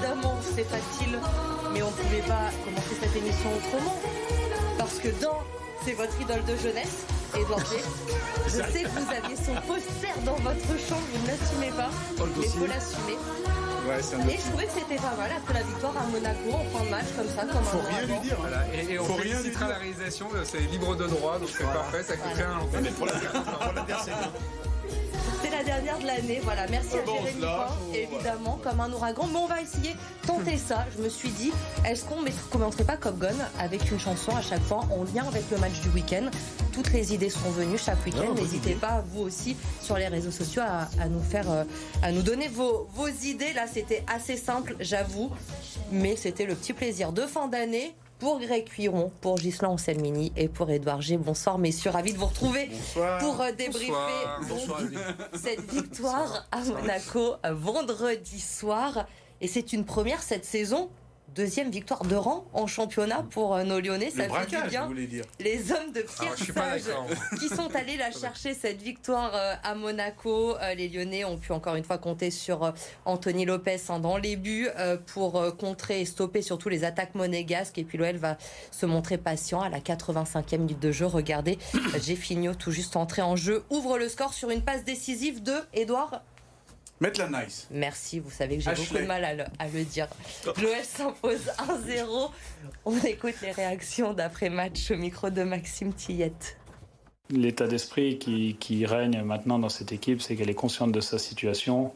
évidemment, c'est facile, mais on ne pouvait pas commencer cette émission autrement. Parce que dans C'est votre idole de jeunesse, Edouard G. Je sais que vous aviez son poster dans votre chambre, vous ne l'assumez pas, mais il faut l'assumer. Ouais, Et je trouvais que c'était pas mal après la victoire à Monaco en fin de match, comme ça, comme Faut un rien lui dire. hein. Voilà, et, et on Faut rien lui dire. la réalisation, c'est libre de droit, donc c'est parfait, ça coûte rien à l'antenne. Mais pour la pour la dernière de l'année, voilà. Merci à Jérémy évidemment, comme un ouragan. Mais on va essayer de tenter ça. Je me suis dit, est-ce qu'on ne commencerait pas Cop Gun avec une chanson à chaque fois en lien avec le match du week-end? Toutes les idées sont venues chaque week-end. bonne N'hésitez pas, vous aussi, sur les réseaux sociaux, à, à nous faire, euh, à nous donner vos, vos idées. Là, c'était assez simple, j'avoue. Mais c'était le petit plaisir de fin d'année. Pour Greg Cuiron, pour Ghislain Anselmini et pour Edouard G. Bonsoir messieurs, ravi de vous retrouver Bonsoir. pour euh, débriefer Bonsoir. donc, cette victoire à Monaco euh, vendredi soir. Et c'est une première cette saison. Deuxième victoire de rang en championnat pour euh, nos Lyonnais. Le Ça fait du bien. vous voulez dire. Les hommes de Alors, Pierre Sage qui sont allés la chercher cette victoire euh, à Monaco. Euh, Les Lyonnais ont pu encore une fois compter sur Anthony Lopez hein, dans les buts pour contrer et stopper surtout les attaques monégasques. Et puis l'OL va se montrer patient à la 85e minute de jeu. Regardez, Jeffinho tout juste entré en jeu ouvre le score sur une passe décisive de Edouard. Mettre la nice. Merci, vous savez que j'ai Ashley. beaucoup de mal à le, à le dire. L'OL s'impose 1-0. On écoute les réactions d'après-match au micro de Maxime Tillette. L'état d'esprit qui, qui règne maintenant dans cette équipe, c'est qu'elle est consciente de sa situation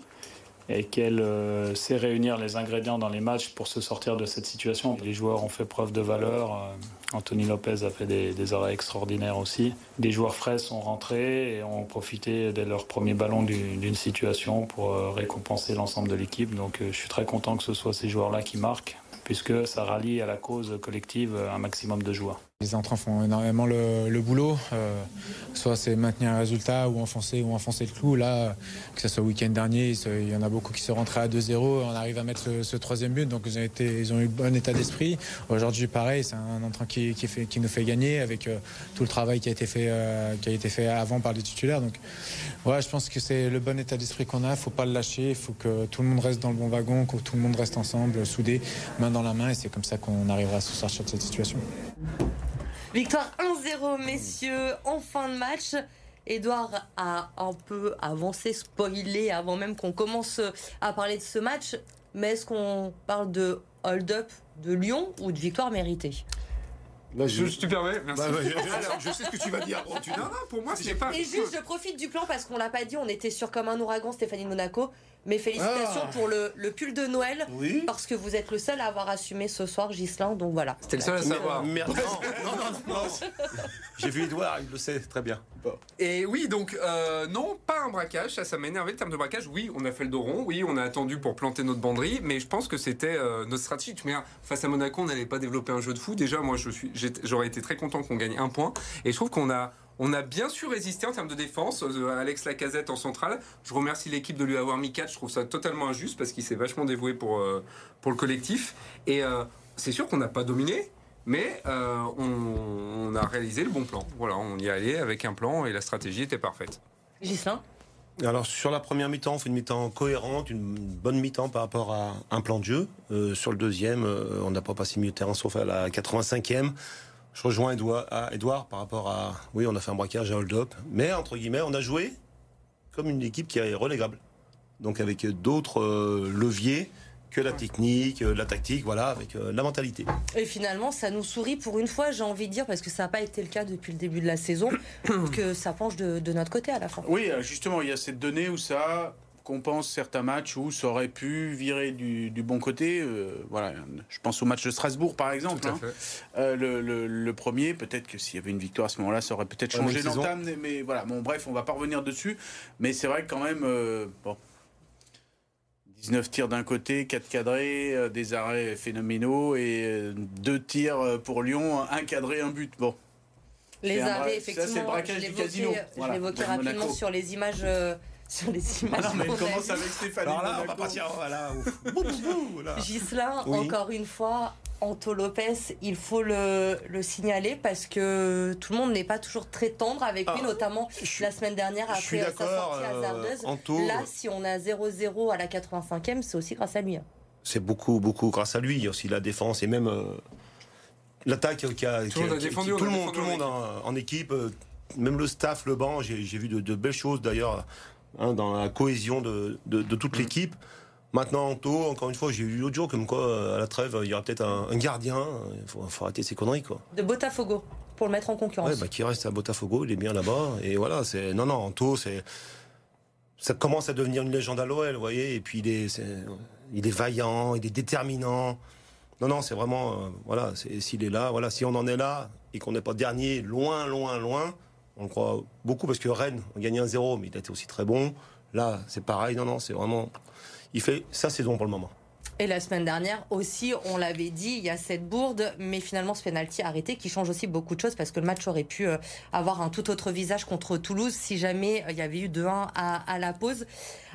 et qu'elle euh, sait réunir les ingrédients dans les matchs pour se sortir de cette situation. Les joueurs ont fait preuve de valeur. euh, Anthony Lopez a fait des, arrêts extraordinaires aussi. Des joueurs frais sont rentrés et ont profité de leur premier ballon du- d'une situation pour euh, récompenser l'ensemble de l'équipe. Donc euh, je suis très content que ce soit ces joueurs-là qui marquent, puisque ça rallie à la cause collective un maximum de joueurs. Les entrants font énormément le, boulot. euh, soit c'est maintenir un résultat ou enfoncer, ou enfoncer le clou. Là, que ce soit le week-end dernier, il y en a beaucoup qui sont rentrés à 2-0. On arrive à mettre ce, troisième but, donc ils ont, été, ils eu bon état d'esprit. Aujourd'hui, pareil, c'est un entrant qui, nous fait gagner avec euh, tout le travail qui a été fait, euh, qui a été fait avant par les titulaires. Donc, je pense que c'est le bon état d'esprit qu'on a. Il faut pas le lâcher. Il faut que tout le monde reste dans le bon wagon, que tout le monde reste ensemble, soudé, main dans la main. Et c'est comme ça qu'on arrivera à se sortir de cette situation. Victoire 1-0, messieurs, en fin de match. Edouard a un peu avancé, spoilé avant même qu'on commence à parler de ce match. Mais est-ce qu'on parle de hold-up de Lyon ou de victoire méritée? Là, Je, je te permets, merci. Bah, je, je sais ce que tu vas dire. Oh, tu Non, non, pour moi, c'est pas. Et juste, je profite du plan parce qu'on l'a pas dit, on était sur comme un ouragan Stéphanie de Monaco. Mais félicitations Ah. pour le, le pull de Noël. Oui. Parce que vous êtes le seul à avoir assumé ce soir, Gislain. Donc voilà. C'était le seul à savoir. Merde, non, non, non, non. J'ai vu Edouard, il le sait très bien. Et oui, donc, euh, non, pas un braquage, ça, ça m'a énervé le terme de braquage. Oui, on a fait le dos rond, oui, on a attendu pour planter notre banderie, mais je pense que c'était euh, notre stratégie. Tu me dis, face à Monaco, on n'allait pas développer un jeu de fou. Déjà, moi, je suis, j'étais- j'aurais été très content qu'on gagne un point. Et je trouve qu'on a, on a bien su résister en termes de défense. Euh, Alex Lacazette en centrale. Je remercie l'équipe de lui avoir mis 4. Je trouve ça totalement injuste parce qu'il s'est vachement dévoué pour, euh, pour le collectif. Et euh, c'est sûr qu'on n'a pas dominé. Mais euh, on, on a réalisé le bon plan. Voilà, on y allait avec un plan et la stratégie était parfaite. Gislain Alors sur la première mi-temps, on fait une mi-temps cohérente, une bonne mi-temps par rapport à un plan de jeu. Euh, sur le deuxième, euh, on n'a pas passé milieu de terrain sauf à la 85e. Je rejoins Edouard, à Edouard par rapport à... Oui, on a fait un braquage, un hold-up. Mais entre guillemets, on a joué comme une équipe qui est relégable. Donc avec d'autres euh, leviers que la technique, euh, la tactique, voilà, avec euh, la mentalité. Et finalement, ça nous sourit pour une fois, j'ai envie de dire, parce que ça n'a pas été le cas depuis le début de la saison, que ça penche de, de notre côté à la fin. Oui, justement, il y a cette donnée où ça compense certains matchs où ça aurait pu virer du, du bon côté. euh, voilà, je pense au match de Strasbourg, par exemple. Hein. Euh, le, le- le premier, peut-être que s'il y avait une victoire à ce moment-là, ça aurait peut-être Ouais, changé saison. l'entame. Mais voilà, bon, bref, on va pas revenir dessus. Mais c'est vrai que quand même, euh, bon, 19 tirs d'un côté, 4 cadrés, euh, des arrêts phénoménaux et euh, deux tirs pour Lyon, un cadré, un but. Bon, Les arrêts, ça, c'est le effectivement, braquage je l'évoquais- rapidement Monaco. sur les images. euh, sur les images. Ah non, mais elle commence avec Stéphanie. Alors là, on va partir, voilà. Gislain, Oui. encore une fois, Anto Lopez, il faut le, le, signaler parce que tout le monde n'est pas toujours très tendre avec lui, ah, notamment la semaine dernière après sa sortie hasardeuse. Euh, Là, si on a 0-0 à la 85e, c'est aussi grâce à lui. Hein. C'est beaucoup, beaucoup grâce à lui. Il y a aussi la défense et même euh, l'attaque qui a. Tout, le monde, tout le monde, tout le monde en, équipe, euh, même le staff, le banc. J'ai vu de, belles choses d'ailleurs hein, dans la cohésion de, de, toute mm. l'équipe. Maintenant, Anto, encore une fois, j'ai eu l'autre jour comme quoi, à la trêve, il y aura peut-être un, gardien. Il faut, arrêter ces conneries, quoi. De Botafogo, pour le mettre en concurrence. Ouais, bah, qui reste à Botafogo, il est bien là-bas. Et voilà, c'est. Non, non, Anto, c'est. Ça commence à devenir une légende à l'OL, vous voyez. Et puis, il est, il est vaillant, il est déterminant. Non, non, c'est vraiment. Euh, voilà, s'il est là, voilà, si on en est là et qu'on n'est pas dernier, loin, loin, loin, on le croit beaucoup parce que Rennes a gagné un 0 mais il a été aussi très bon. Là, c'est pareil. Non, non, c'est vraiment il fait sa saison pour le moment. Et la semaine dernière aussi, on l'avait dit, il y a cette bourde, mais finalement ce penalty arrêté qui change aussi beaucoup de choses parce que le match aurait pu euh, avoir un tout autre visage contre Toulouse si jamais euh, il y avait eu 2-1 à, la pause.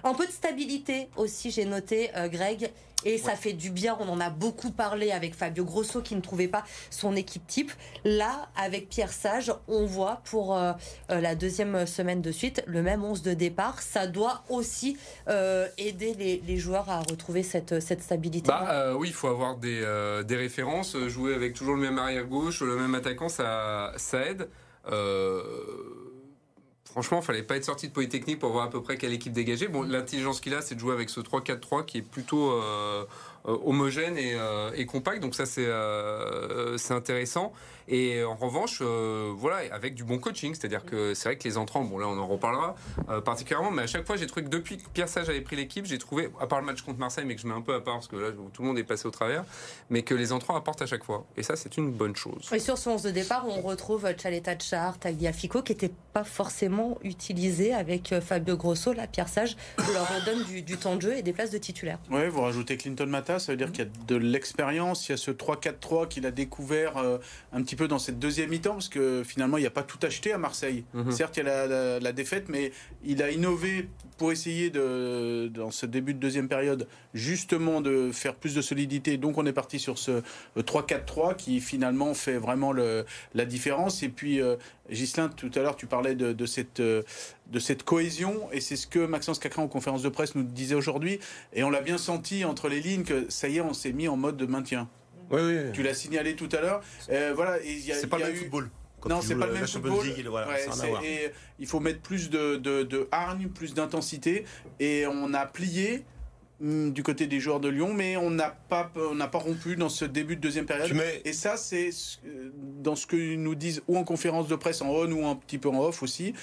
Un peu de stabilité aussi, j'ai noté, euh, Greg. Et ça fait du bien. On en a beaucoup parlé avec Fabio Grosso qui ne trouvait pas son équipe type. Là, avec Pierre Sage, on voit pour euh, euh, la deuxième semaine de suite le même 11 de départ. Ça doit aussi euh, aider les, joueurs à retrouver cette, cette stabilité. Bah, oui, il faut avoir des, des, références. Jouer avec toujours le même arrière gauche, le même attaquant, ça, ça aide. Franchement, il fallait pas être sorti de Polytechnique pour voir à peu près quelle équipe dégager. Bon, l'intelligence qu'il a, c'est de jouer avec ce 3-4-3 qui est plutôt euh, euh, homogène et, euh, et, compact. Donc ça, c'est c'est intéressant. Et en revanche, voilà, avec du bon coaching, c'est-à-dire que c'est vrai que les entrants, bon là on en reparlera particulièrement, mais à chaque fois j'ai trouvé que depuis que Pierre Sage avait pris l'équipe, j'ai trouvé, à part le match contre Marseille, mais que je mets un peu à part parce que là tout le monde est passé au travers, mais que les entrants apportent à chaque fois. Et ça, c'est une bonne chose. Et sur son 11 de départ, on retrouve Chaleta Char, Tagliafico, qui n'était pas forcément utilisé avec euh, Fabio Grosso. Là, Pierre Sage leur donne du, temps de jeu et des places de titulaire. Oui, vous rajoutez Clinton Mata, ça veut dire qu'il y a de l'expérience, il y a ce 3-4-3 qu'il a découvert un petit peu dans cette deuxième mi-temps, parce que finalement, il n'y a pas tout acheté à Marseille. Mhm. Certes, il y a la, défaite, mais il a innové pour essayer, de, dans ce début de deuxième période, justement de faire plus de solidité. Donc, on est parti sur ce 3-4-3 qui finalement fait vraiment le, la différence. Et puis, euh, Gislain, tout à l'heure, tu parlais de, cette, de cette cohésion, et c'est ce que Maxence Cacrin en conférence de presse nous disait aujourd'hui. Et on l'a bien senti entre les lignes que ça y est, on s'est mis en mode de maintien. Oui, oui. Tu l'as signalé tout à l'heure. Euh, voilà, c'est pas, le même football. non, c'est pas le même football. et il faut mettre plus de, de, hargne, plus d'intensité. Et on a plié du côté des joueurs de Lyon, mais on n'a pas, on n'a pas rompu dans ce début de deuxième période. Et ça, c'est euh, dans ce que nous disent ou en conférence de presse en on ou un petit peu en off aussi.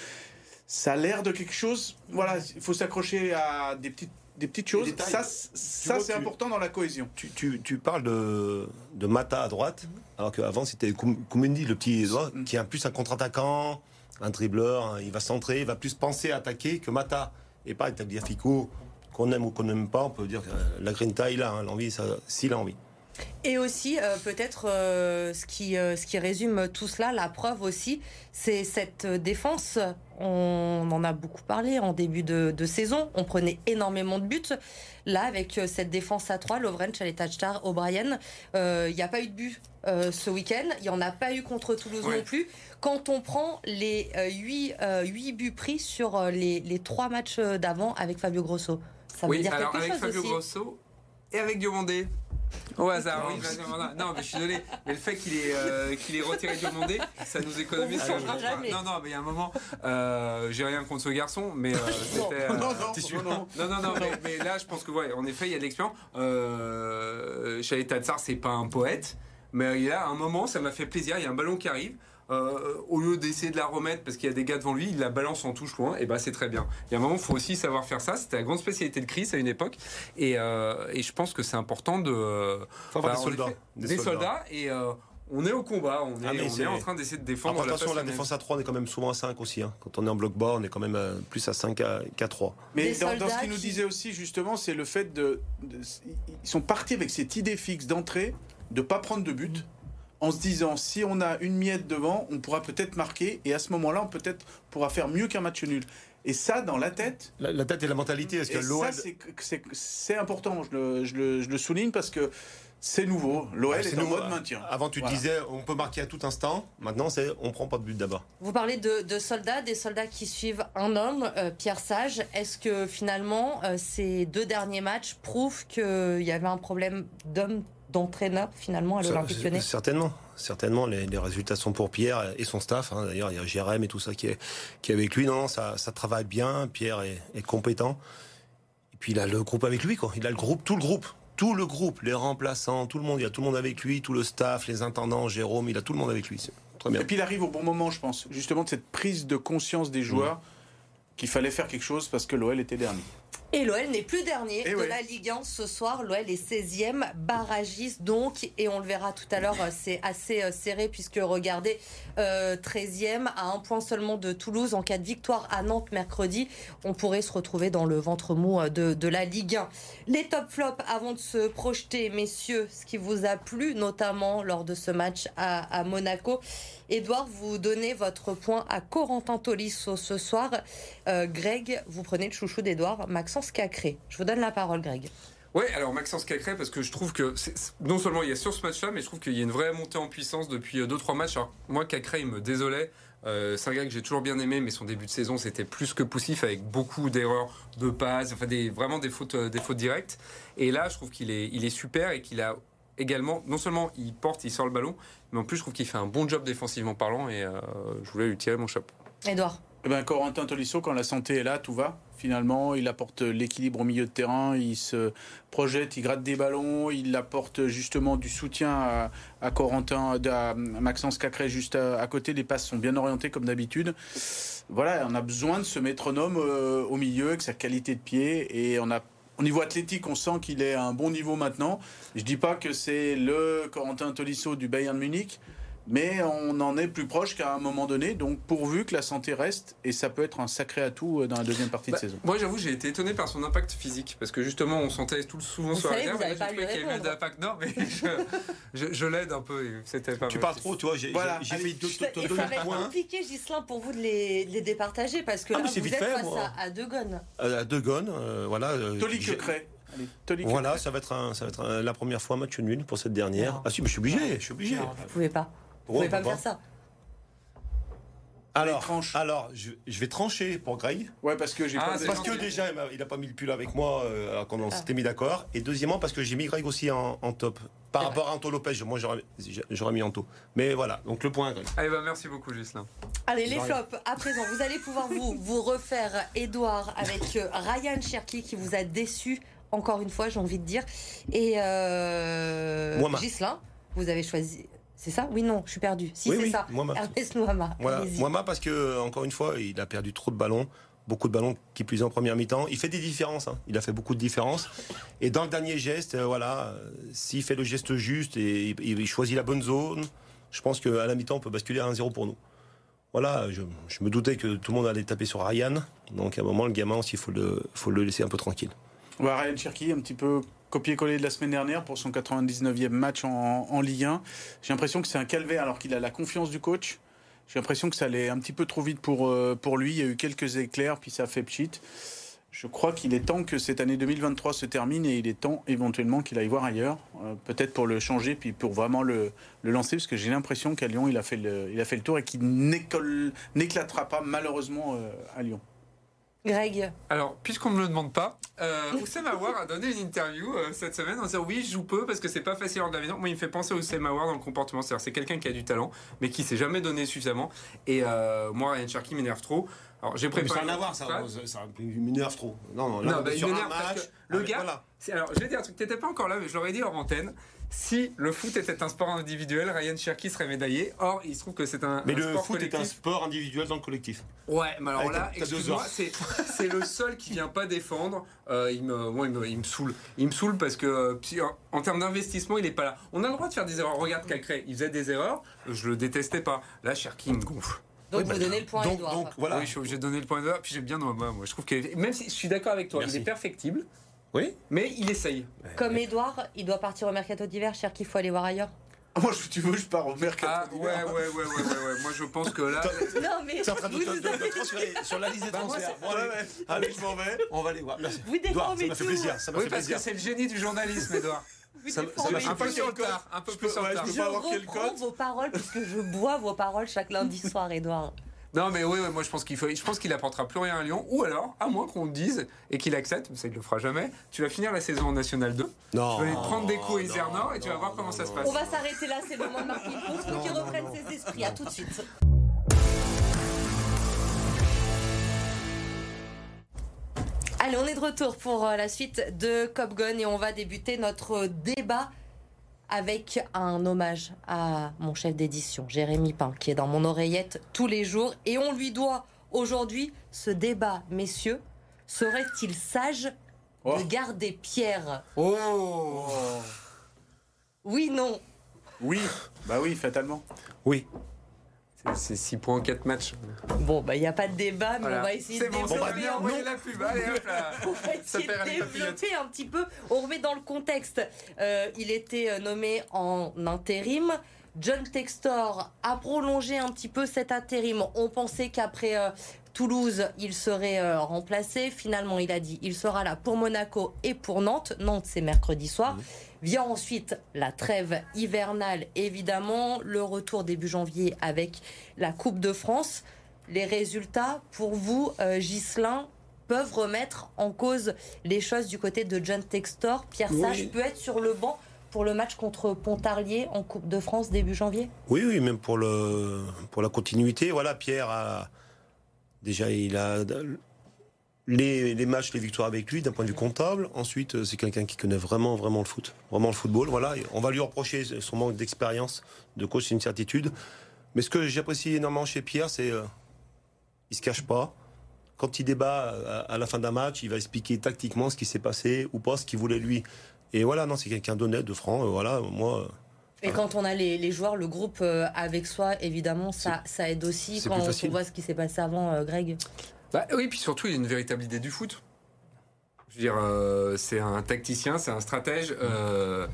Ça a l'air de quelque chose. Voilà, il faut s'accrocher à des petites des petites choses. Ça, ça c'est important dans la cohésion. Tu, tu, tu parles de, de, Mata à droite, alors qu'avant c'était Koumendi, le petit mm. qui est plus un contre-attaquant, un dribbleur, hein. il va centrer, il va plus penser à attaquer que Mata. Et pas Tagliafico, qu'on aime ou qu'on n'aime pas, on peut dire que la grinta, il a hein, l'envie, s'il a envie. Et aussi, euh, peut-être euh, ce, qui, euh, ce qui résume tout cela, la preuve aussi, c'est cette défense. On en a beaucoup parlé en début de, saison. On prenait énormément de buts. Là, avec cette défense à 3, Lovren, Chaletachtar, O'Brien, il n'y a pas eu de but ce week-end. Il n'y en a pas eu contre Toulouse non plus. Quand on prend les 8, buts pris sur les, les 3 matchs d'avant avec Fabio Grosso, ça veut dire alors quelque avec Fabio Grosso et avec Diomandé. Au hasard, oui. Non, mais je suis désolé. Mais le fait qu'il ait, euh, qu'il ait retiré Diomandé, ça nous économise sur Non, non, mais il y a un moment, euh, j'ai rien contre ce garçon, mais euh, c'était. non, non, non, non, non, mais, là, je pense que, ouais, en effet, il y a de l'expérience. Euh, Chalet Tatsar, c'est pas un poète, mais il y a un moment, ça m'a fait plaisir. Il y a un ballon qui arrive. Euh, au lieu d'essayer de la remettre parce qu'il y a des gars devant lui, il la balance en touche loin, et bah c'est très bien. Il y a un moment, il faut aussi savoir faire ça. C'était la grande spécialité de Chris à une époque, et, euh, et je pense que c'est important de. Faut avoir bah, des soldats. des, soldats. et. Euh, on est au combat, on est, ah, on est en train d'essayer de défendre. attention, la, défense à 3, on est quand même souvent à 5 aussi. Hein. Quand on est en bloc bas, on est quand même plus à 5 qu'à 3. Mais dans, ce qu'il nous disait aussi, justement, c'est le fait de, Ils sont partis avec cette idée fixe d'entrée, de ne pas prendre de but en se disant si on a une miette devant, on pourra peut-être marquer et à ce moment-là, on peut-être pourra faire mieux qu'un match nul. Et ça, dans la tête. La, tête et la mentalité. Parce que c'est important, je le, je, le, je le, souligne parce que C'est nouveau. L'OL Ouais, est, en nouveau. mode maintien. Avant, tu Voilà. disais, on peut marquer à tout instant. Maintenant, c'est on prend pas de but d'abord. Vous parlez de, de soldats, des soldats qui suivent un homme, euh, Pierre Sage. Est-ce que finalement, euh, ces deux derniers matchs prouvent qu'il y avait un problème d'homme, d'entraîneur finalement à l'Olympique lyonnais Certainement. Certainement, les, les résultats sont pour Pierre et son staff. hein. D'ailleurs, il y a Jérém et tout ça qui est, qui est avec lui. Non, ça, ça travaille bien. Pierre est, est compétent. Et puis, il a le groupe avec lui. Quoi. Il a le groupe, tout le groupe. Tout le groupe, les remplaçants, tout le monde. Il y a tout le monde avec lui, tout le staff, les intendants, Jérôme. Il a tout le monde avec lui. C'est très bien. Et puis il arrive au bon moment, je pense. Justement, de cette prise de conscience des joueurs qu'il fallait faire quelque chose parce que l'OL était dernier. Et l'OL n'est plus dernier de ouais. la Ligue 1 ce soir. L'OL est 16e, barragiste donc. Et on le verra tout à l'heure, euh, c'est assez euh, serré puisque regardez, euh, 13e à un point seulement de Toulouse. En cas de victoire à Nantes mercredi, on pourrait se retrouver dans le ventre mou euh, de, de la Ligue 1. Les top flops avant de se projeter, messieurs, ce qui vous a plu notamment lors de ce match à, à Monaco. Edouard, vous donnez votre point à Corentin Tolisso ce soir. Euh, Greg, vous prenez le chouchou d'Edouard, Maxence Cacré. Je vous donne la parole, Greg. Ouais, alors Maxence Cacré, parce que je trouve que non seulement il y a sur ce match-là, mais je trouve qu'il y a une vraie montée en puissance depuis 2-3 matchs. Alors, moi, Cacré, il me désolait. Euh, c'est un gars que j'ai toujours bien aimé, mais son début de saison c'était plus que poussif avec beaucoup d'erreurs de passes, enfin vraiment des fautes, euh, des fautes directes. Et là, je trouve qu'il est, il est super et qu'il a également, non seulement il porte, il sort le ballon, mais en plus je trouve qu'il fait un bon job défensivement parlant et euh, je voulais lui tirer mon chapeau. Edouard. Eh ben, Corentin Tolisso, quand la santé est là, tout va. Finalement, il apporte l'équilibre au milieu de terrain, il se projette, il gratte des ballons, il apporte justement du soutien à, à Corentin, à Maxence Cacré juste à, à côté. Les passes sont bien orientées comme d'habitude. Voilà, on a besoin de ce métronome euh, au milieu, avec sa qualité de pied. Et on a, au niveau athlétique, on sent qu'il est à un bon niveau maintenant. Je dis pas que c'est le Corentin Tolisso du Bayern Munich, mais on en est plus proche qu'à un moment donné. Donc pourvu que la santé reste, et ça peut être un sacré atout euh, dans la deuxième partie Bah, de saison. Moi, j'avoue, j'ai été étonné par son impact physique parce que justement, on sentait tout souvent Vous sur la savez, à j'ai lui trouvé qu'il y avait de répondre. l'impact. Non, mais je, je- je l'aide un peu. et C'était pas Tu parles trop, tu vois. J'ai Voilà, te- Et te ça va le être compliqué, Gislain, pour vous de les, de les départager parce que Ah, là, mais c'est vous vite êtes fait, face moi. à, à deux gones. À deux gones, euh, voilà. euh. Allez, Voilà, ça va être, un- ça va être un- la première fois match nul pour cette dernière. Non. Ah si, mais je suis obligé, je suis obligé. Non, vous pouvez pas. Vous Pourquoi pouvez pas me faire ça. Alors, alors je, je vais trancher pour Greg. Ouais, parce que j'ai Ah, pas. Parce que déjà, il n'a pas mis le pull avec moi euh, alors qu'on Ah. s'était mis d'accord. Et deuxièmement, parce que j'ai mis Greg aussi en, en top. Par C'est rapport à Anto Lopez, je- moi j'aurais j'aurais mis Anto. Mais voilà, donc le point, Greg. Allez, bah, merci beaucoup, Gislain. Allez, les flops. À présent, vous allez pouvoir vous, vous refaire, Edouard, avec euh, Ryan Cherky qui vous a déçu, encore une fois, j'ai envie de dire. Et euh, Moama. Ghislain, vous avez choisi. C'est ça? Oui, non, je suis perdu. Si, Oui, c'est oui, ça. Ernest. Voilà. Moama parce que encore une fois, il a perdu trop de ballons, beaucoup de ballons qui plus en première mi-temps. Il fait des différences, hein. il a fait beaucoup de différences. Et dans le dernier geste, euh, voilà, euh, s'il fait le geste juste et il, il choisit la bonne zone, je pense qu'à la mi-temps, on peut basculer à 1-0 pour nous. Voilà, je, je me doutais que tout le monde allait taper sur Ryan. Donc à un moment, le gamin aussi, il faut le, faut le laisser un peu tranquille. On va Ryan Cherky, un petit peu copier-coller de la semaine dernière pour son 99e match en, Ligue 1. J'ai l'impression que c'est un calvaire alors qu'il a la confiance du coach. J'ai l'impression que ça allait un petit peu trop vite pour, euh, pour lui. Il y a eu quelques éclairs, puis ça fait pchit. Je crois qu'il est temps que cette année 2023 se termine et il est temps éventuellement qu'il aille voir ailleurs, euh, peut-être pour le changer, puis pour vraiment le, le lancer, parce que j'ai l'impression qu'à Lyon, il a fait le, il a fait le tour et qu'il n'éclatera pas malheureusement euh, à Lyon. Greg, Alors, puisqu'on ne me le demande pas, euh, Oussem Aouar a donné une interview euh, cette semaine en disant oui, je joue peu parce que c'est pas facile lors de la vie. Moi, il me fait penser à Oussem Aouar dans le comportement. C'est-à-dire, c'est quelqu'un qui a du talent, mais qui s'est jamais donné suffisamment. Et euh, moi, Ryan Cherky m'énerve trop. Alors, j'ai préparé. ça, ça m'énerve trop. Non, non, Non, là, on bah, il m'énerve parce que le avec- gars- voilà. Alors, je vais dire un truc. T'étais pas encore là, mais je l'aurais dit hors antenne. Si le foot était un sport individuel, Ryan Cherky serait médaillé. Or, il se trouve que c'est un, Mais un le sport foot est un sport individuel dans le collectif. Ouais, mais alors Allez, là, excuse-moi, c'est le seul qui vient pas défendre. Euh, il me, moi, il me, il me saoule. Il me saoule parce que euh, en, termes d'investissement, il est pas là. On a le droit de faire des erreurs. Regarde Cacré, il faisait des erreurs. Je le détestais pas. Là, Cherki il me gonfle. Donc Oui, vous bah, donnez le point à donc, Edouard. donc, voilà. Oui, je suis obligé de donner le point de Puis j'aime bien Noama. Moi, je trouve que même si je suis d'accord avec toi, Merci. il est perfectible, Oui mais il essaye. Comme Edouard, il doit partir au mercato d'hiver, cher qu'il faut aller voir ailleurs. Ah, Moi, je- tu veux, je pars au mercato. Ah ouais, ouais, ouais, ouais, ouais, ouais. Moi, je pense que là, Non, mais C'est en train de, vous, de- nous de- avez- de transférer sur la liste des Bah, moi, transferts. Bon, Ouais, allez, ouais. allez, Allez, je m'en vais. on va aller voir. Merci. Vous Edouard, déformez ça m'a fait plaisir. Ça m'a oui, fait parce plaisir. que c'est le génie du journalisme, Edouard. Ça- Un peu plus en retard. Un peu Je plus en ouais, retard. je reprends vos paroles puisque je bois vos paroles chaque lundi soir, Edouard. Non, mais oui, ouais, moi je pense qu'il faut, je pense qu'il apportera plus rien à Lyon. Ou alors, à moins qu'on le dise et qu'il accepte, mais ça il le fera jamais. Tu vas finir la saison en National 2. Non. Tu vas aller prendre des coups à non, Isernor et tu vas non, voir comment ça se passe. On va s'arrêter là, c'est le moment de marquer une pause pour qu'il reprenne non. ses esprits. À tout de suite. Allez, on est de retour pour euh, la suite de Cop Gun et on va débuter notre débat avec un hommage à mon chef d'édition, Jérémy Pain, qui est dans mon oreillette tous les jours. Et on lui doit aujourd'hui ce débat, messieurs. Serait-il sage Oh. de garder Pierre? Oh Oui, non. Oui, bah oui, fatalement. Oui. C'est 6 points en 4 matchs. Bon, bah, il n'y a pas de débat, mais Voilà. on va essayer de bon, développer bien un envoyer la pub. Allez, hop là. On va essayer de développer un petit peu. On remet dans le contexte. Euh, il était euh, nommé en intérim. John Textor a prolongé un petit peu cet intérim. On pensait qu'après euh, Toulouse, il serait euh, remplacé. Finalement, il a dit il sera là pour Monaco et pour Nantes. Nantes, c'est mercredi soir. Vient ensuite la trêve hivernale, évidemment, le retour début janvier avec la Coupe de France. Les résultats, pour vous, euh, Ghislain, peuvent remettre en cause les choses du côté de John Textor. Pierre Oui. Sage peut être sur le banc pour le match contre Pontarlier en Coupe de France début janvier Oui, oui, même pour, le, pour la continuité. Voilà, Pierre a. Déjà, il a les, les matchs, les victoires avec lui d'un point de vue comptable. Ensuite, euh, c'est quelqu'un qui connaît vraiment, vraiment le foot, vraiment le football. Voilà, on va lui reprocher son manque d'expérience de coach, c'est une certitude. Mais ce que j'apprécie énormément chez Pierre, c'est euh, il se cache pas. Quand il débat euh, à la fin d'un match, il va expliquer tactiquement ce qui s'est passé ou pas, ce qu'il voulait lui. Et voilà, non, c'est quelqu'un d'honnête, de franc. euh, voilà, moi. euh, Et quand on a les, les joueurs, le groupe euh, avec soi, évidemment, ça, ça aide aussi quand on voit ce qui s'est passé avant, euh, Greg. Bah, oui, puis surtout, il a une véritable idée du foot. Je veux dire, euh, c'est un tacticien, c'est un stratège. euh,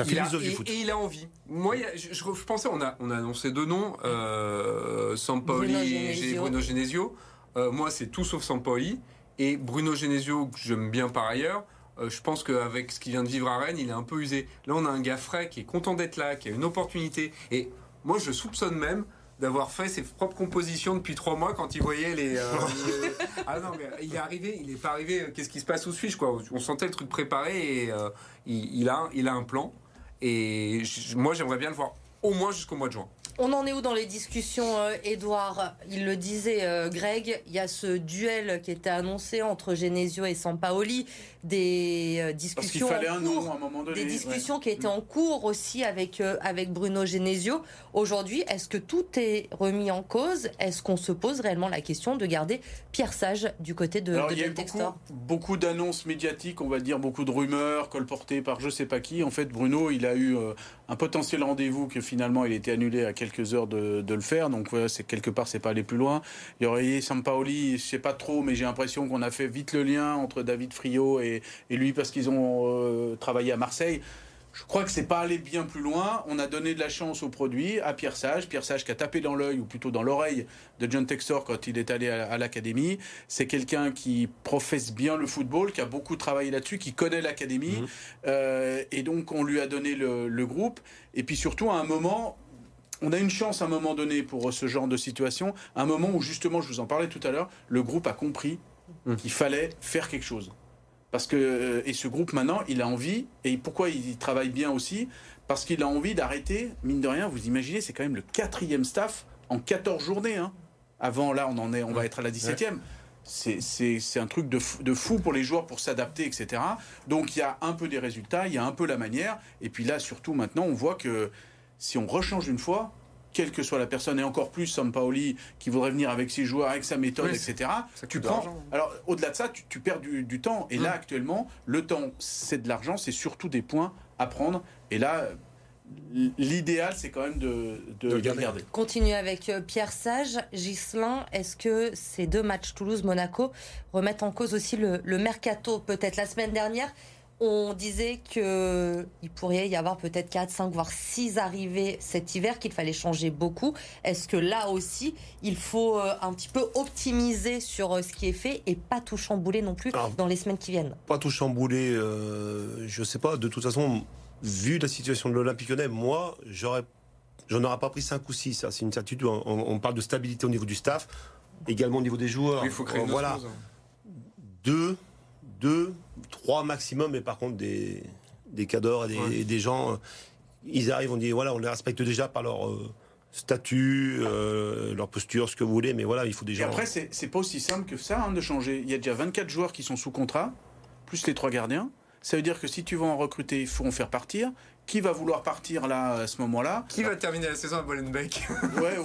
un il a- du et, foot. et il a envie. Moi, a- je, je- je pensais, on a, on a annoncé deux noms, euh, Sampaoli Bruno et Genesio. Bruno Genesio. Euh, moi, c'est tout sauf Sampaoli. Et Bruno Genesio, que j'aime bien par ailleurs, euh, je pense qu'avec ce qu'il vient de vivre à Rennes, il est un peu usé. Là, on a un gars frais qui est content d'être là, qui a une opportunité. Et moi, je soupçonne même d'avoir fait ses propres compositions depuis trois mois quand il voyait les. euh, les- Ah non, mais il est arrivé, il est pas arrivé. euh, Qu'est-ce qui se passe où suis-je quoi? On sentait le truc préparé et euh, il, il a, il a un plan. Et moi, j'aimerais bien le voir au moins jusqu'au mois de juin. On en est où dans les discussions, euh, Edouard Il le disait, euh, Greg, il y a ce duel qui était annoncé entre Genesio et Sampaoli, des euh, discussions fallait en un cours. nom à un moment donné. des ouais. discussions qui étaient en cours aussi avec, euh, avec Bruno Genesio. Aujourd'hui, est-ce que tout est remis en cause? Est-ce qu'on se pose réellement la question de garder Pierre Sage du côté de, Alors, de il y a beaucoup, Textor beaucoup d'annonces médiatiques, on va dire, beaucoup de rumeurs colportées par je sais pas qui. En fait, Bruno, il a eu euh, un potentiel rendez-vous que finalement il était annulé à quelques heures de, de le faire. Donc, voilà, c'est quelque part, c'est pas aller plus loin. Il y aurait Sampaoli, je sais pas trop, mais j'ai l'impression qu'on a fait vite le lien entre David Friot et, et lui parce qu'ils ont euh, travaillé à Marseille. Je crois que c'est pas allé bien plus loin. On a donné de la chance au produit à Pierre Sage. Pierre Sage qui a tapé dans l'œil, ou plutôt dans l'oreille de John Textor quand il est allé à, l'académie. C'est quelqu'un qui professe bien le football, qui a beaucoup travaillé là-dessus, qui connaît l'académie. Mhm. Euh, et donc on lui a donné le, le groupe. Et puis surtout à un moment, on a une chance à un moment donné pour ce genre de situation, à un moment où justement, je vous en parlais tout à l'heure, le groupe a compris Mhm. qu'il fallait faire quelque chose. Parce que, euh, et ce groupe maintenant, il a envie, et pourquoi il travaille bien aussi? Parce qu'il a envie d'arrêter, mine de rien, vous imaginez, c'est quand même le quatrième staff en 14 journées. hein. Avant, là, on, en est, on va être à la 17e. C'est- C'est c'est un truc de fou, de fou pour les joueurs pour s'adapter, etc. Donc il y a un peu des résultats, il y a un peu la manière. Et puis là, surtout maintenant, on voit que si on rechange une fois, quelle que soit la personne, et encore plus Sampaoli qui voudrait venir avec ses joueurs, avec sa méthode, Oui, etc. ça Tu prends. Alors au-delà de ça, tu, tu perds du, du temps. Et là Mm. actuellement, le temps, c'est de l'argent, c'est surtout des points à prendre. Et là, l'idéal, c'est quand même de, de, De garder. garder. Continue avec euh, Pierre Sage. Gislin, est-ce que ces deux matchs Toulouse-Monaco remettent en cause aussi le, le mercato Peut-être? La semaine dernière, On disait qu'il pourrait y avoir peut-être 4, 5, voire 6 arrivées cet hiver, qu'il fallait changer beaucoup. Est-ce que là aussi, il faut euh, un petit peu optimiser sur euh, ce qui est fait et pas tout chambouler non plus dans les semaines qui viennent? Pas tout chambouler, euh, je sais pas. De toute façon, vu la situation de l'Olympique lyonnais, moi, j'aurais, j'en aurais pas pris 5 ou 6. C'est une certitude. On, parle de stabilité au niveau du staff, également au niveau des joueurs. il faut créer une voilà. Deux, deux, trois maximum, mais par contre des, des cadors et des, gens, euh, ils arrivent, on dit voilà, on les respecte déjà par leur euh, statut, euh, leur posture, ce que vous voulez, mais voilà, il faut déjà. Et après, c'est pas aussi simple que ça hein, de changer. Il y a déjà 24 joueurs qui sont sous contrat, plus les trois gardiens. Ça veut dire que si tu veux en recruter, il faut en faire partir. Qui va vouloir partir là à ce moment-là Qui va terminer la saison à Bolenbeek Ouais, ou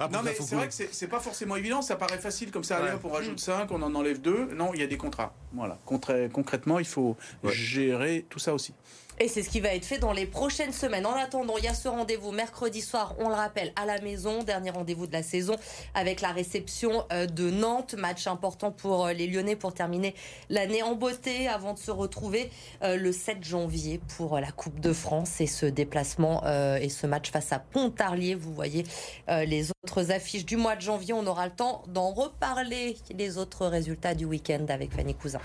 à Non, mais c'est vrai que c'est pas forcément évident. Ça paraît facile comme ça. Allez, on rajoute 5, on en enlève 2. Non, il y a des contrats. Voilà. Concrètement, il faut gérer tout ça aussi. Et c'est ce qui va être fait dans les prochaines semaines. En attendant, il y a ce rendez-vous mercredi soir, on le rappelle, à la maison. Dernier rendez-vous de la saison avec la réception euh, de Nantes. Match important pour euh, les Lyonnais pour terminer l'année en beauté avant de se retrouver euh, le 7 janvier pour la Coupe de France et ce déplacement et ce match face à Pontarlier. Vous voyez les autres affiches du mois de janvier. On aura le temps d'en reparler. Les autres résultats du week-end avec Fanny Cousin.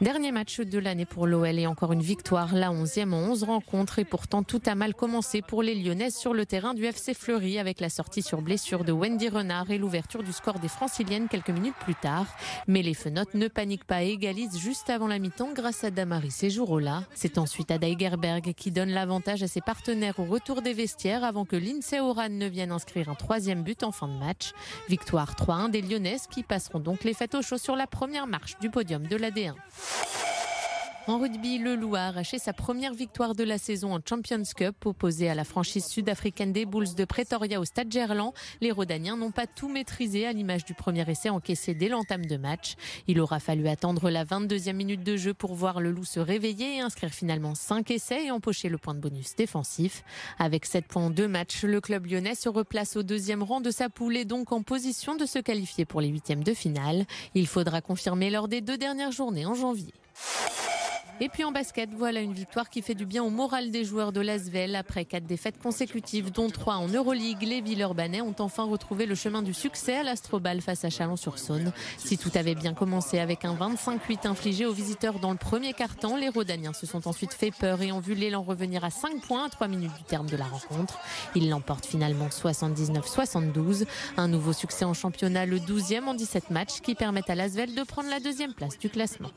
Dernier match de l'année pour l'OL et encore une victoire, la 11e en 11 rencontres et pourtant tout a mal commencé pour les Lyonnaises sur le terrain du FC Fleury avec la sortie sur blessure de Wendy Renard et l'ouverture du score des Franciliennes quelques minutes plus tard. Mais les Fenotes ne paniquent pas et égalisent juste avant la mi-temps grâce à Damaris Sejurola. C'est ensuite Ada Gerberg qui donne l'avantage à ses partenaires au retour des vestiaires avant que Lindsay Oran ne vienne inscrire un troisième but en fin de match. Victoire 3-1 des Lyonnaises qui passeront donc les fêtes au chaud sur la première marche du podium de l'AD1. Thank you. En rugby, le Loup a arraché sa première victoire de la saison en Champions Cup, opposé à la franchise sud-africaine des Bulls de Pretoria au Stade Gerland. Les Rodaniens n'ont pas tout maîtrisé à l'image du premier essai encaissé dès l'entame de match. Il aura fallu attendre la 22e minute de jeu pour voir le Loup se réveiller et inscrire finalement 5 essais et empocher le point de bonus défensif. Avec 7 points en 2 matchs, le club lyonnais se replace au deuxième rang de sa poule et donc en position de se qualifier pour les huitièmes de finale. Il faudra confirmer lors des deux dernières journées en janvier. Et puis en basket, voilà une victoire qui fait du bien au moral des joueurs de l'Asvel. Après quatre défaites consécutives, dont trois en Euroleague, les Villeurbanais ont enfin retrouvé le chemin du succès à l'Astrobal face à Chalon-sur-Saône. Si tout avait bien commencé avec un 25-8 infligé aux visiteurs dans le premier quart-temps, les Rodaniens se sont ensuite fait peur et ont vu l'élan revenir à 5 points à 3 minutes du terme de la rencontre. Ils l'emportent finalement 79-72. Un nouveau succès en championnat, le 12e en 17 matchs, qui permettent à l'Asvel de prendre la deuxième place du classement.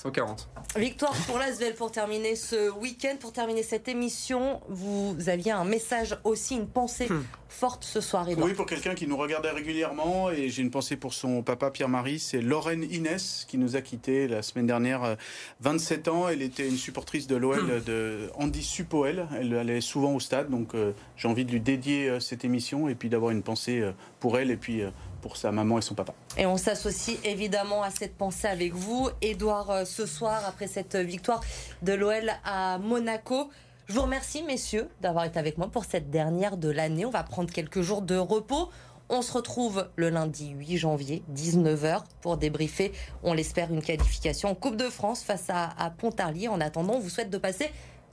140. Victoire pour l'Asvel pour terminer ce week-end, pour terminer cette émission. Vous aviez un message aussi, une pensée hmm. forte ce soir, Edouard. Oui, pour quelqu'un qui nous regardait régulièrement, et j'ai une pensée pour son papa Pierre-Marie, c'est Lorraine Inès qui nous a quittés la semaine dernière, 27 euh, ans. Elle était une supportrice de l'OL hmm. de Andy Supoel. Elle allait souvent au stade, donc euh, j'ai envie de lui dédier euh, cette émission et puis d'avoir une pensée pour elle et puis pour sa maman et son papa. Et on s'associe évidemment à cette pensée avec vous. Edouard, euh, ce soir, après cette victoire de l'OL à Monaco, je vous remercie, messieurs, d'avoir été avec moi pour cette dernière de l'année. On va prendre quelques jours de repos. On se retrouve le lundi 8 janvier, 19h, pour débriefer, on l'espère, une qualification en Coupe de France face à, à Pontarlier. En attendant, on vous souhaite de passer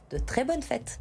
de très bonnes fêtes.